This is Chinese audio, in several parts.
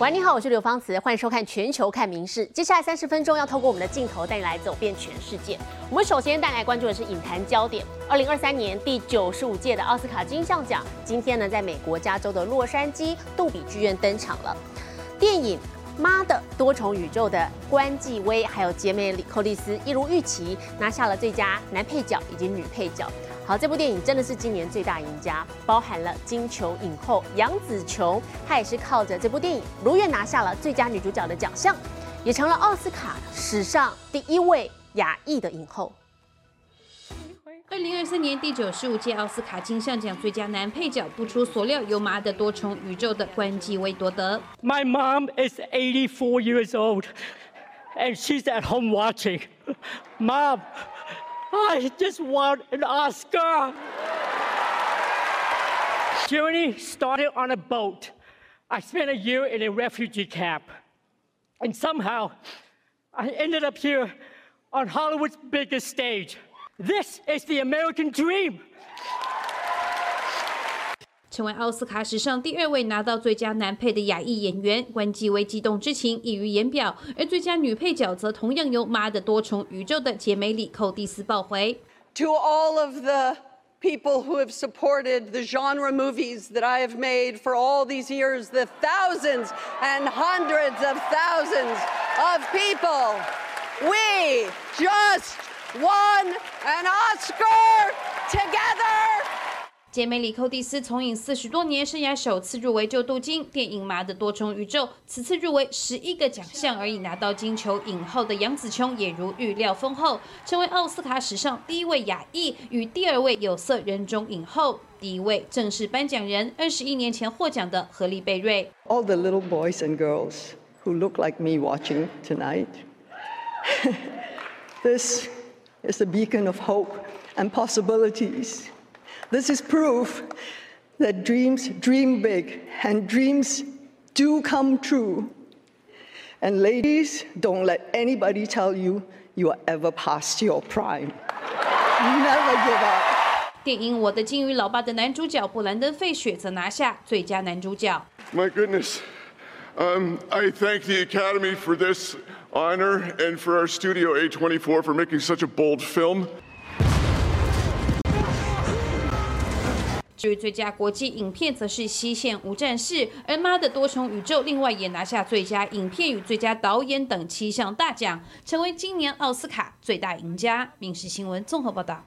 喂，你好，我是刘芳慈，欢迎收看《全球看名事》。接下来三十分钟要透过我们的镜头带你来走遍全世界。我们首先带来关注的是影坛焦点，二零二三年第九十五届的奥斯卡金像奖，今天呢在美国加州的洛杉矶杜比剧院登场了。电影《妈的多重宇宙》的关继威还有杰梅里寇蒂斯一如预期拿下了最佳男配角以及女配角。好，这部电影真的是今年最大赢家，包含了金球影后杨紫琼，她也是靠着这部电影如愿拿下了最佳女主角的奖项，也成了奥斯卡史上第一位亚裔的影后。二零二四年第九十五届奥斯卡金像奖最佳男配角，不出所料，由《妈的多重宇宙》的关继威夺得。My mom is eighty four years old, and she's at home watching. Mom. I just want an Oscar. Journey started on a boat. I spent a year in a refugee camp. And somehow, I ended up here on Hollywood's biggest stage. This is the American dream. 成为奥斯卡史上第二位拿到最佳男配的亚裔演员，关继威激动之情溢于言表。而最佳女配角则同样由《妈的多重宇宙》的杰梅里·寇蒂斯抱回。To all of the people who have supported the genre movies that I have made for all these years, the thousands and hundreds of thousands of people, we just won an Oscar together. 杰梅里寇蒂斯从影四十多年，生涯首次入围就镀金。电影《麻的多重宇宙》此次入围十一个奖项而已，拿到金球影后的杨紫琼也如预料丰厚，成为奥斯卡史上第一位亚裔与第二位有色人种影后。第一位正式颁奖人，二十一年前获奖的何丽贝瑞。All the little boys and girls who look like me watching tonight, this is a beacon of hope and possibilities. This is proof that dreams dream big and dreams do come true. And ladies, don't let anybody tell you you are ever past your prime. Never give up. 电影《我的金鱼老爸》的男主角布兰登·费雪则拿下最佳男主角。My goodness, um, I thank the Academy for this honor and for our studio A24 for making such a bold film. 至于最佳国际影片，则是《西线无战事》，而《妈的多重宇宙》另外也拿下最佳影片与最佳导演等七项大奖，成为今年奥斯卡最大赢家。《民事新闻》综合报道。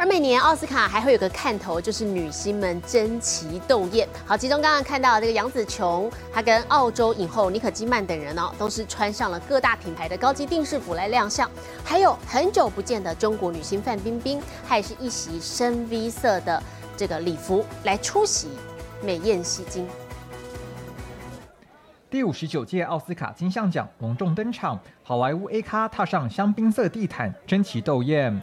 而每年奥斯卡还会有个看头，就是女星们争奇斗艳。好，其中刚刚看到这个杨紫琼，她跟澳洲影后妮可基曼等人哦，都是穿上了各大品牌的高级定制服来亮相。还有很久不见的中国女星范冰冰，她也是一袭深 V 色的这个礼服来出席美艳吸睛。第五十九届奥斯卡金像奖隆重登场，好莱坞 A 咖踏上香槟色地毯，争奇斗艳。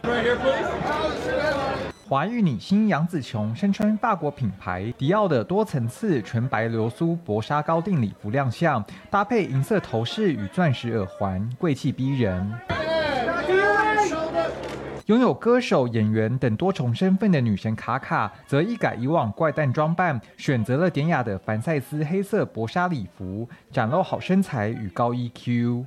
华裔女星杨紫琼身穿法国品牌迪奥的多层次纯白流苏薄纱高定礼服亮相，搭配银色头饰与钻石耳环，贵气逼人。拥有歌手、演员等多重身份的女神卡卡，则一改以往怪诞装扮，选择了典雅的凡赛斯黑色薄纱礼服，展露好身材与高 EQ。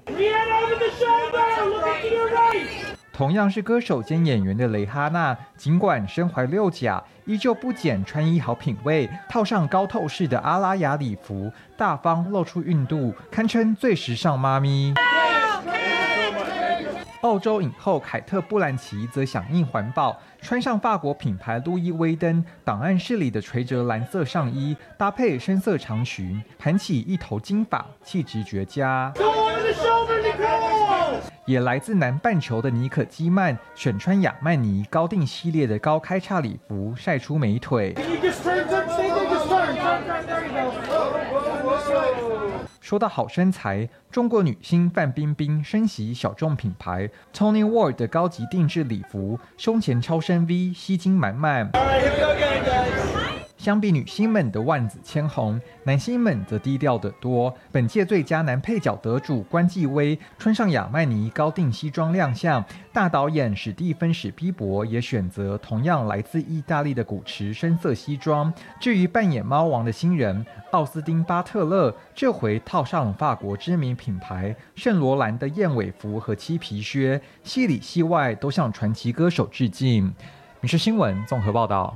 同样是歌手兼演员的蕾哈娜，尽管身怀六甲，依旧不减穿衣好品味，套上高透视的阿拉雅礼服，大方露出孕肚，堪称最时尚妈咪。澳洲影后凯特·布兰奇则响应环保，穿上法国品牌路易威登档案室里的垂折蓝色上衣，搭配深色长裙，盘起一头金发，气质绝佳。也来自南半球的妮可基曼选穿亚曼尼高定系列的高开叉礼服，晒出美腿。说到好身材，中国女星范冰冰身袭小众品牌 Tony Ward 的高级定制礼服，胸前超深 V，吸睛满满。相比女星们的万紫千红，男星们则低调得多。本届最佳男配角得主关继威穿上亚曼尼高定西装亮相，大导演史蒂芬史皮伯也选择同样来自意大利的古驰深色西装。至于扮演猫王的新人奥斯汀巴特勒，这回套上法国知名品牌圣罗兰的燕尾服和漆皮靴，戏里戏外都向传奇歌手致敬。民事新闻综合报道。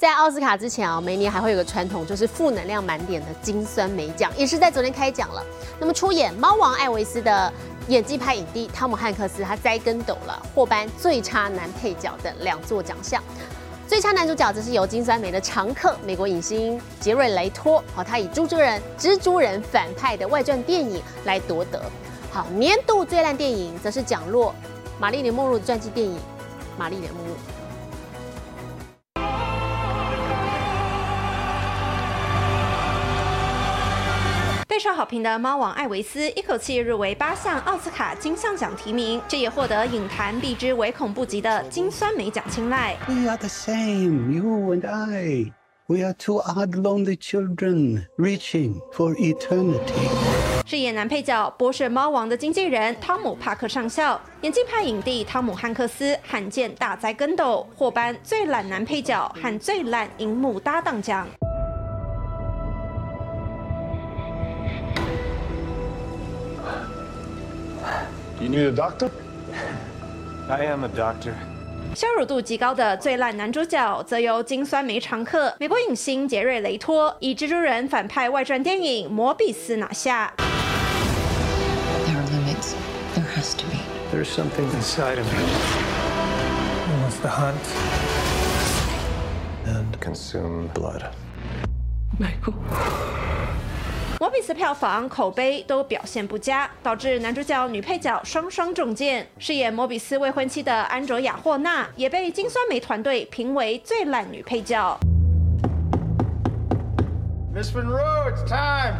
在奥斯卡之前啊，每年还会有个传统，就是负能量满点的金酸梅奖，也是在昨天开奖了。那么出演《猫王艾维斯》的演技派影帝汤姆汉克斯，他栽跟斗了，获颁最差男配角等两座奖项。最差男主角则是由金酸梅的常客美国影星杰瑞雷托，好，他以蜘蛛人蜘蛛人反派的外传电影来夺得。好，年度最烂电影则是奖落玛丽莲梦露的传记电影《玛丽莲梦露》。受好评的《猫王艾维斯》一口气入围八项奥斯卡金像奖提名，这也获得影坛避之唯恐不及的金酸梅奖青睐。We are the same, you and I. We are two odd, lonely children reaching for eternity. 饰演男配角波士猫王的经纪人汤姆帕克上校，演技派影帝汤姆汉克斯罕见大栽跟斗，获颁最烂男配角和最烂荧幕搭档奖。You need a doctor? I am a doctor. 羞辱度极高的最烂男主角，则由金酸梅常客美国影星杰瑞雷托以蜘蛛人反派外传电影《摩比斯》拿下。There are limits. There has to be. There's something inside of me. It wants to hunt and consume blood. Michael. 摩比斯票房、口碑都表现不佳，导致男主角、女配角双双中箭。饰演摩比斯未婚妻的安卓雅霍纳也被金酸梅团队评为最烂女配角。mr roads time.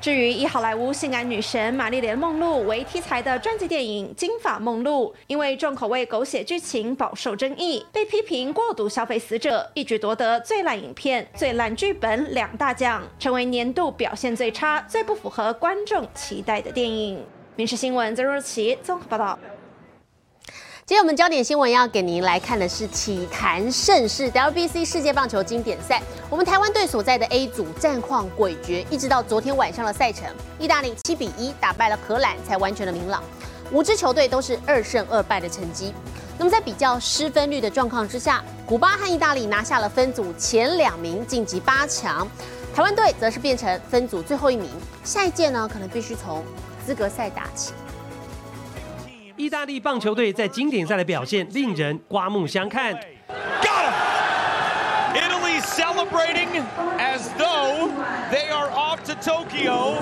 至于以好莱坞性感女神玛丽莲梦露为题材的传记电影《金发梦露》，因为重口味狗血剧情饱受争议，被批评过度消费死者，一举夺得最烂影片、最烂剧本两大奖，成为年度表现最差、最不符合观众期待的电影。《民事新闻》曾若琪综合报道。今天我们焦点新闻要给您来看的是体坛盛世 WBC 世界棒球经典赛。我们台湾队所在的 A 组战况诡谲，一直到昨天晚上的赛程，意大利七比一打败了荷兰，才完全的明朗。五支球队都是二胜二败的成绩。那么在比较失分率的状况之下，古巴和意大利拿下了分组前两名，晋级八强。台湾队则是变成分组最后一名。下一届呢，可能必须从资格赛打起。意大利棒球队在经典赛的表现令人刮目相看。Got him! Italy celebrating as though they are off to Tokyo.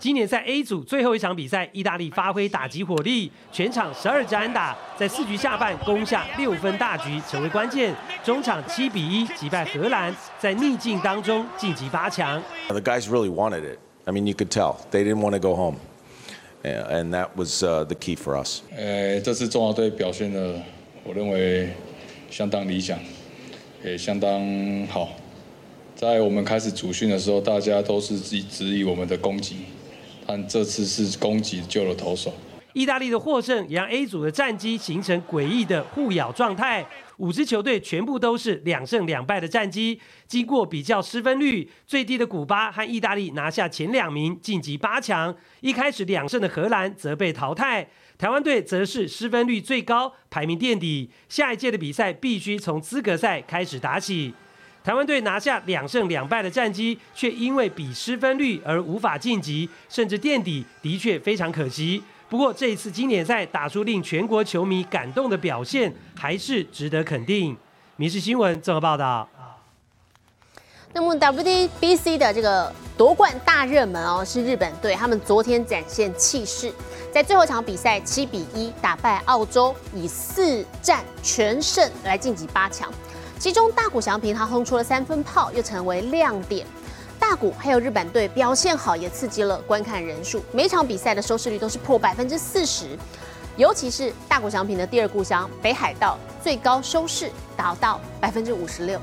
今年赛 A 组最后一场比赛，意大利发挥打击火力，全场十二支安打，在四局下半攻下六分大局，成为关键。中场七比一击败荷兰，在逆境当中晋级八强。The guys really wanted it. I mean, you could tell they didn't want to go home, and that was the key for us. 呃，这次中华队表现的，我认为相当理想，也相当好。在我们开始主训的时候，大家都是质质疑我们的攻击，但这次是攻击救了投手。意大利的获胜也让 A 组的战绩形成诡异的互咬状态，五支球队全部都是两胜两败的战绩。经过比较失分率最低的古巴和意大利拿下前两名，晋级八强。一开始两胜的荷兰则被淘汰，台湾队则是失分率最高，排名垫底。下一届的比赛必须从资格赛开始打起。台湾队拿下两胜两败的战绩，却因为比失分率而无法晋级，甚至垫底，的确非常可惜。不过这一次经典赛打出令全国球迷感动的表现，还是值得肯定。民事新闻综合报道。那么 W D B C 的这个夺冠大热门哦，是日本队，他们昨天展现气势，在最后一场比赛七比一打败澳洲，以四战全胜来晋级八强。其中大谷翔平他轰出了三分炮，又成为亮点。大谷还有日本队表现好，也刺激了观看人数。每场比赛的收视率都是破百分之四十。尤其是大谷翔平的第二故乡北海道，最高收视达到百分之五十六。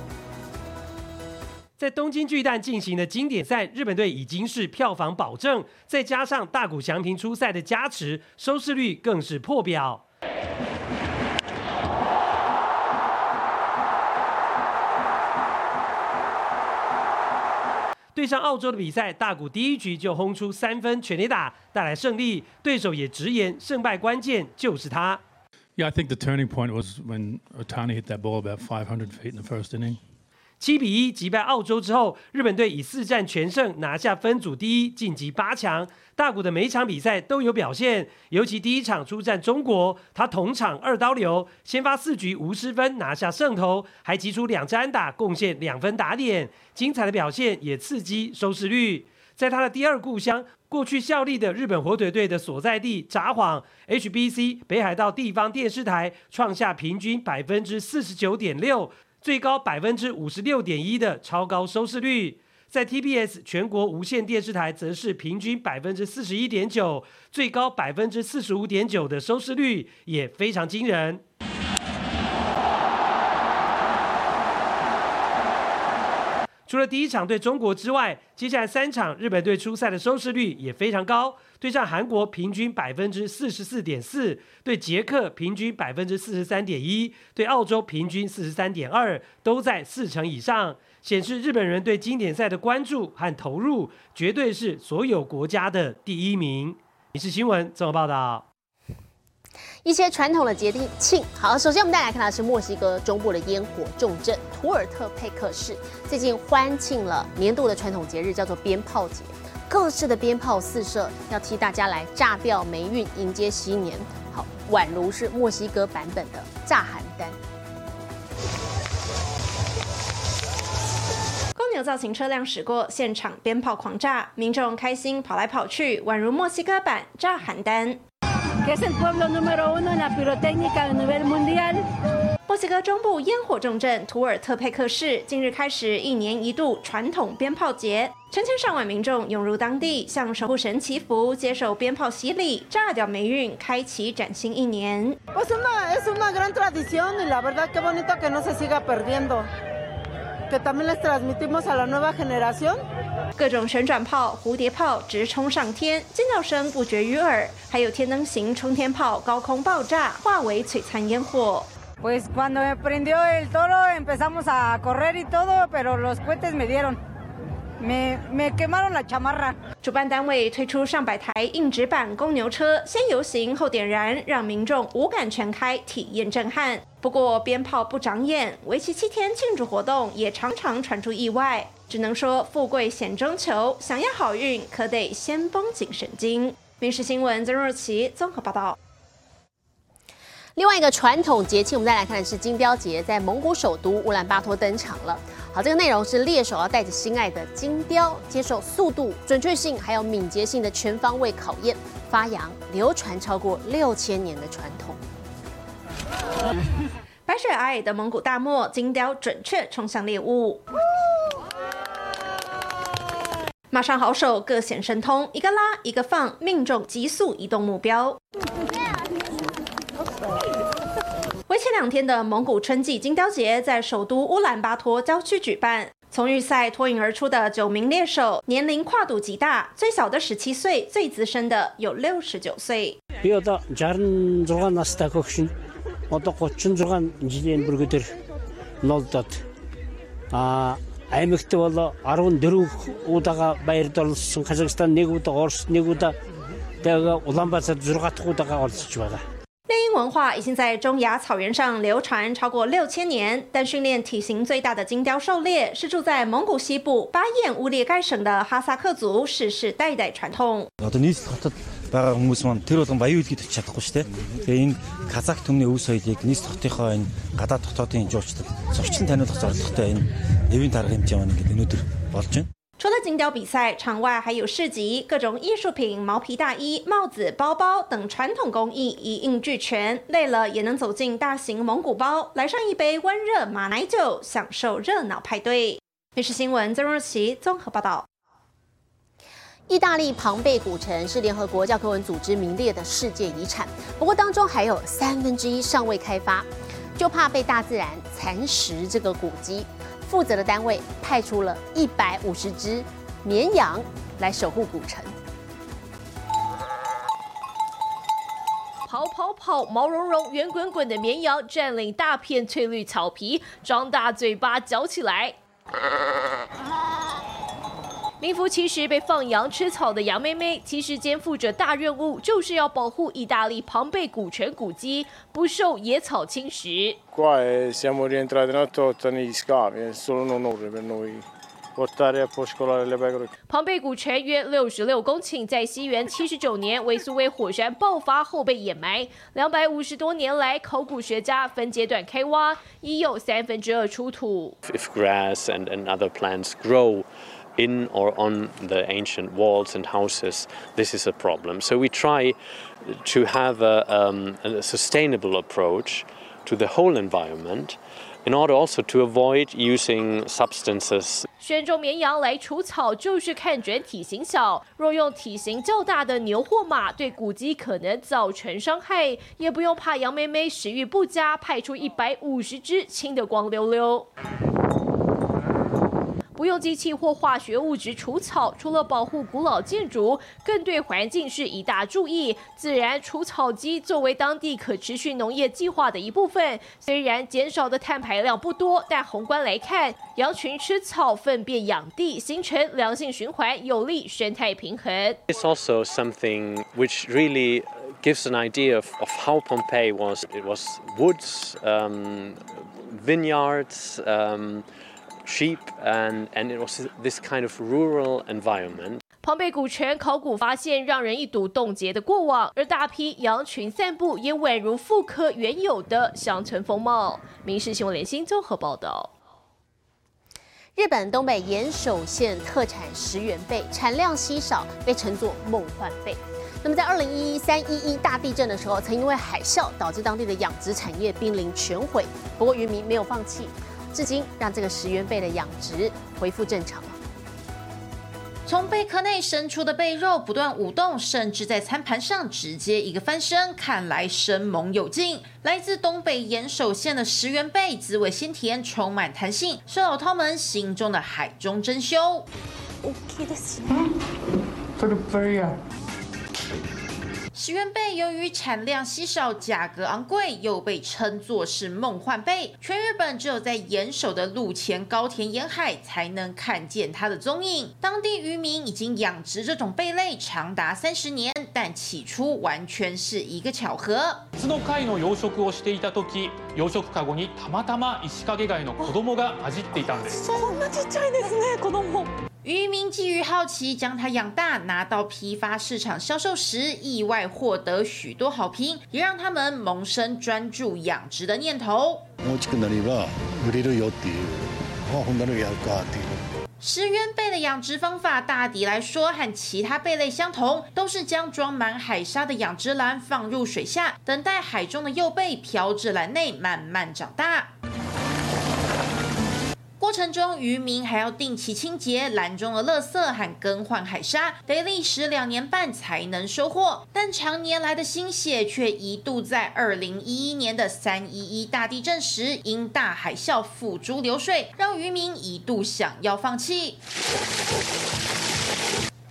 在东京巨蛋进行的经典赛，日本队已经是票房保证，再加上大谷翔平出赛的加持，收视率更是破表。对上澳洲的比赛，大谷第一局就轰出三分全垒打，带来胜利。对手也直言，胜败关键就是他。Yeah, I think the turning point was when Otani hit that ball about 500 feet in the first inning. 七比一击败澳洲之后，日本队以四战全胜拿下分组第一，晋级八强。大谷的每一场比赛都有表现，尤其第一场出战中国，他同场二刀流，先发四局无失分拿下胜投，还击出两支安打，贡献两分打点。精彩的表现也刺激收视率。在他的第二故乡，过去效力的日本火腿队的所在地札幌 HBC 北海道地方电视台创下平均百分之四十九点六。最高百分之五十六点一的超高收视率，在 TBS 全国无线电视台则是平均百分之四十一点九，最高百分之四十五点九的收视率也非常惊人。除了第一场对中国之外，接下来三场日本队出赛的收视率也非常高。对上韩国平均百分之四十四点四，对捷克平均百分之四十三点一，对澳洲平均四十三点二，都在四成以上，显示日本人对经典赛的关注和投入，绝对是所有国家的第一名。你是新闻综合报道。一些传统的节庆，好，首先我们带来看的是墨西哥中部的烟火重镇图尔特佩克市，最近欢庆了年度的传统节日，叫做鞭炮节，各式的鞭炮四射，要替大家来炸掉霉运，迎接新年。好，宛如是墨西哥版本的炸邯郸。公牛造型车辆驶过，现场鞭炮狂炸，民众开心跑来跑去，宛如墨西哥版炸邯郸。墨西哥中部烟火重镇图尔特佩克市近日开始一年一度传统鞭炮节，成千上万民众涌入当地，向守护神祈福，接受鞭炮洗礼，炸掉霉运，开启崭新一年。各种旋转炮、蝴蝶炮直冲上天，尖叫声不绝于耳，还有天灯型冲天炮高空爆炸，化为璀璨烟火。Pues cuando me prendió el toro empezamos a correr y todo, pero los cohetes me dieron. Me me quemaron la chamarra. 主办单位推出上百台硬纸板公牛车，先游行后点燃，让民众五感全开，体验震撼。不过鞭炮不长眼，为期七天庆祝活动也常常传出意外。只能说富贵险中求，想要好运可得先绷紧神经。民事新闻曾若琪综合报道。另外一个传统节庆，我们再来看的是金雕节，在蒙古首都乌兰巴托登场了。好，这个内容是猎手要带着心爱的金雕，接受速度、准确性还有敏捷性的全方位考验，发扬流传超过六千年的传统。白雪皑皑的蒙古大漠，金雕准确冲向猎物。马上好手各显神通，一个拉一个放，命中急速移动目标。为期两天的蒙古春季金雕节在首都乌兰巴托郊区举办。从预赛脱颖而出的九名猎手，年龄跨度极大，最小的十七岁，最资深的有六十九岁。猎鹰文化已经在中亚草原上流传超过六千年，但训练体型最大的金雕狩猎是住在蒙古西部巴彦乌列盖省的哈萨克族世世代代传统。байгаа хүмүүс маань тэр болгон баян үлгийг тавьчих чадахгүй шүү дээ. Тэгээ энэ казак төмний өв соёлыг нийс хотынхоо энэ гадаад дотоодын жуулчдад зурчин таниулах зорилготой энэ эвийн тарга хэмжээ маань ингээд өнөөдөр болж байна. 除了金雕比赛，场外还有市集，各种艺术品、毛皮大衣、帽子、包包等传统工艺一应俱全。累了也能走进大型蒙古包，来上一杯温热马奶酒，享受热闹派对。卫视新闻曾若琪综合报道。 意大利庞贝古城是联合国教科文组织名列的世界遗产，不过当中还有三分之一尚未开发，就怕被大自然蚕食这个古迹。负责的单位派出了一百五十只绵羊来守护古城。跑跑跑，毛茸茸、圆滚滚的绵羊占领大片翠绿草皮，张大嘴巴嚼起来。名副其实被放羊吃草的杨妹妹其实肩负着大任务就是要保护意大利庞贝古泉古迹不受野草侵蚀。庞贝古泉约六十六公顷在西元七十九年维苏威火山爆发后被掩埋。两百五十多年来考古学家分阶段开挖已有三分之二出土。If grass and and other plants grow in or on the ancient walls and houses, this is a problem. So we try to have a, um, a sustainable approach to the whole environment in order also to avoid using substances 选种绵羊来除草，就是看准体型小。若用体型较大的牛或马，对古迹可能造成伤害，也不用怕羊妹妹食欲不佳，派出一百五十只，清得光溜溜。 不用机器或化学物质除草，除了保护古老建筑，更对环境是一大注意。自然除草机作为当地可持续农业计划的一部分，虽然减少的碳排量不多，但宏观来看，羊群吃草、粪便养地，形成良性循环，有利生态平衡。It's also something which really gives an idea of, of how Pompeii was. It was woods, um, vineyards, um, sheep, and, and it was this kind of rural environment. 庞贝古城考古发现让人一睹冻结的过往，而大批羊群散步也宛如复刻原有的乡村风貌。民事新闻联新综合报道。日本东北岩手县特产石原贝产量稀少，被称作梦幻贝。那么在二零一一三一一大地震的时候，曾因为海啸导致当地的养殖产业濒临全毁。不过渔民没有放弃，至今让这个石原贝的养殖恢复正常了。从贝壳内伸出的贝肉不断舞动，甚至在餐盘上直接一个翻身，看来生猛有劲。来自东北岩手县的石原贝，滋味鲜甜，充满弹性，是老饕们心中的海中珍馐。石原贝由于产量稀少、价格昂贵，又被称作是梦幻贝。全日本只有在岩手的陆前高田沿海才能看见它的踪影。当地渔民已经养殖这种贝类长达三十年，但起初完全是一个巧合。別の貝の養殖をしていた時養殖カゴにたまたまイシカゲ貝の子供が混じっていたんですこんなちっちゃいですね、子供。 渔民基于好奇将它养大，拿到批发市场销售时，意外获得许多好评，也让他们萌生专注养殖的念头。大きくなれば売れるよっていう、あほんならやるかっていう。石原贝的养殖方法大抵来说和其他贝类相同，都是将装满海沙的养殖篮放入水下，等待海中的幼贝漂至篮内慢慢长大。 过程中，渔民还要定期清洁栏中的垃圾和更换海沙，得历时两年半才能收获。但常年来的心血却一度在二零一一年的三一一大地震时，因大海啸付诸流水，让渔民一度想要放弃。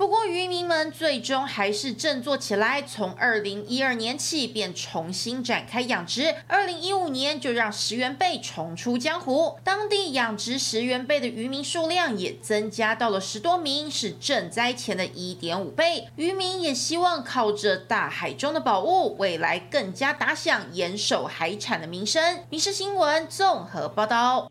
不过，渔民们最终还是振作起来，从二零一二年起便重新展开养殖，二零一五年就让石原贝重出江湖。当地养殖石原贝的渔民数量也增加到了十多名，是赈灾前的一点五倍。渔民也希望靠着大海中的宝物，未来更加打响严守海产的名声。民事新闻综合报道。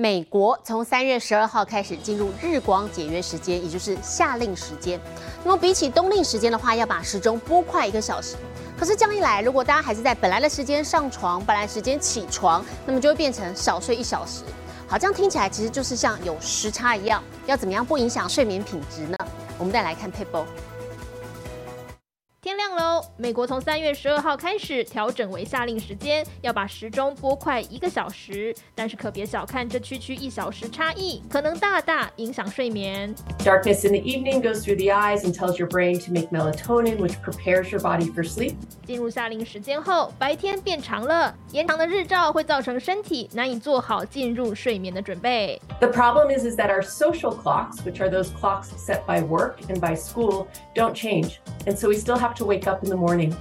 美国从三月十二号开始进入日光节约时间，也就是夏令时间。那么比起冬令时间的话，要把时钟拨快一个小时。可是这样一来，如果大家还是在本来的时间上床，本来时间起床，那么就会变成少睡一小时。好，这样听起来其实就是像有时差一样。要怎么样不影响睡眠品质呢？我们再来看 p a p e 天亮 样喽。美国从三月十二号开始调整为夏令时间，要把时钟拨快一个小时。但是可别小看这区区一小时差异，可能大大影响睡眠。Darkness in the evening goes through the eyes and tells your brain to make melatonin, which prepares your body for sleep. 进入夏令时间后，白天变长了，延长的日照会造成身体难以做好进入睡眠的准备。The problem is, is that our social clocks, which are those clocks set by work and by school, don't change, and so we still have to wake up in the morning.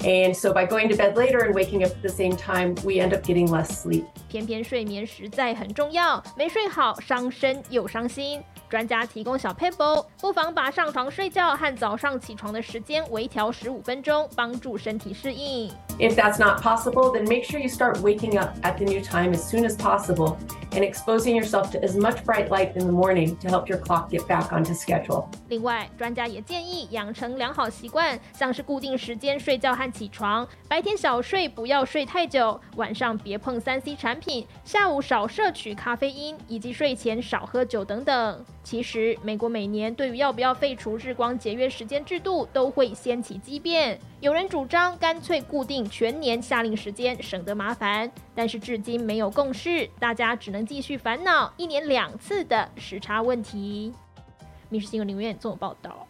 And so by going to bed later and waking up at the same time, we end up getting less sleep. 偏偏睡眠实在很重要，没睡好伤身又伤心。专家提供小 paper，不妨把上床睡觉和早上起床的时间微调十五分钟，帮助身体适应。If that's not possible, then make sure you start waking up at the new time as soon as possible and exposing yourself to as much bright light in the morning to help your clock get back onto schedule. 另外，专家也建议养成良好习惯，像是固定时间睡觉和起床，白天小睡不要睡太久，晚上别碰三 C 产品，下午少摄取咖啡因，以及睡前少喝酒等等。其实，美国每年对于要不要废除日光节约时间制度，都会掀起激变。有人主张干脆固定全年下令时间，省得麻烦，但是至今没有共识，大家只能继续烦恼一年两次的时差问题。《民事新闻》林院综合报道。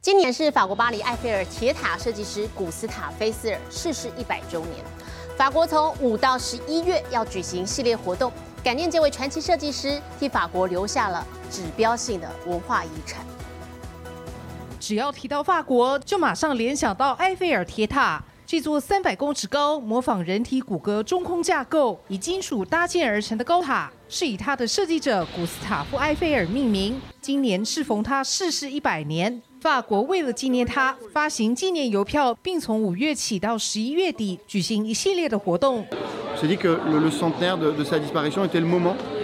今年是法国巴黎埃菲尔铁塔设计师古斯塔菲斯尔逝世一百周年。法国从五到十一月要举行系列活动。感念这位传奇设计师，替法国留下了指标性的文化遗产。只要提到法国，就马上联想到埃菲尔铁塔。这座三百公尺高、模仿人体骨骼中空架构、以金属搭建而成的高塔，是以他的设计者古斯塔夫·埃菲尔命名。今年适逢他逝世一百年，法国为了纪念他，发行纪念邮票，并从五月起到十一月底举行一系列的活动。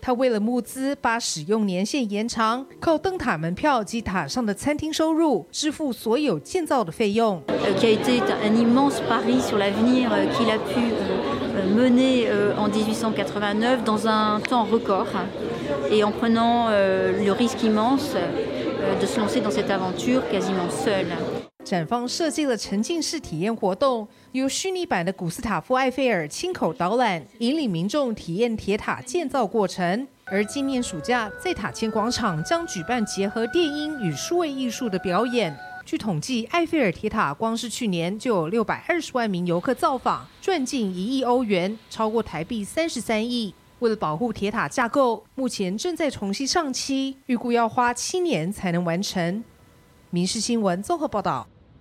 他为了募资，把使用年限延长，靠灯塔门票及塔上的餐厅收入支付所有建造的费用。Qui a été un immense pari sur l'avenir qu'il a pu mener en 1889 dans un temps record et en prenant le risque immense. de se lancer dans cette aventure quasiment seul。展方设计了沉浸式体验活动，由虚拟版的古斯塔夫·埃菲尔亲口导览，引领民众体验铁塔建造过程。而今年暑假，在塔前广场将举办结合电音与数位艺术的表演。据统计，埃菲尔铁塔光是去年就有六百二十万名游客造访，赚进一亿欧元，超过台币三十三亿。为了保护铁塔架构，目前正在重新上漆，预估要花七年才能完成。民事新闻综合报道，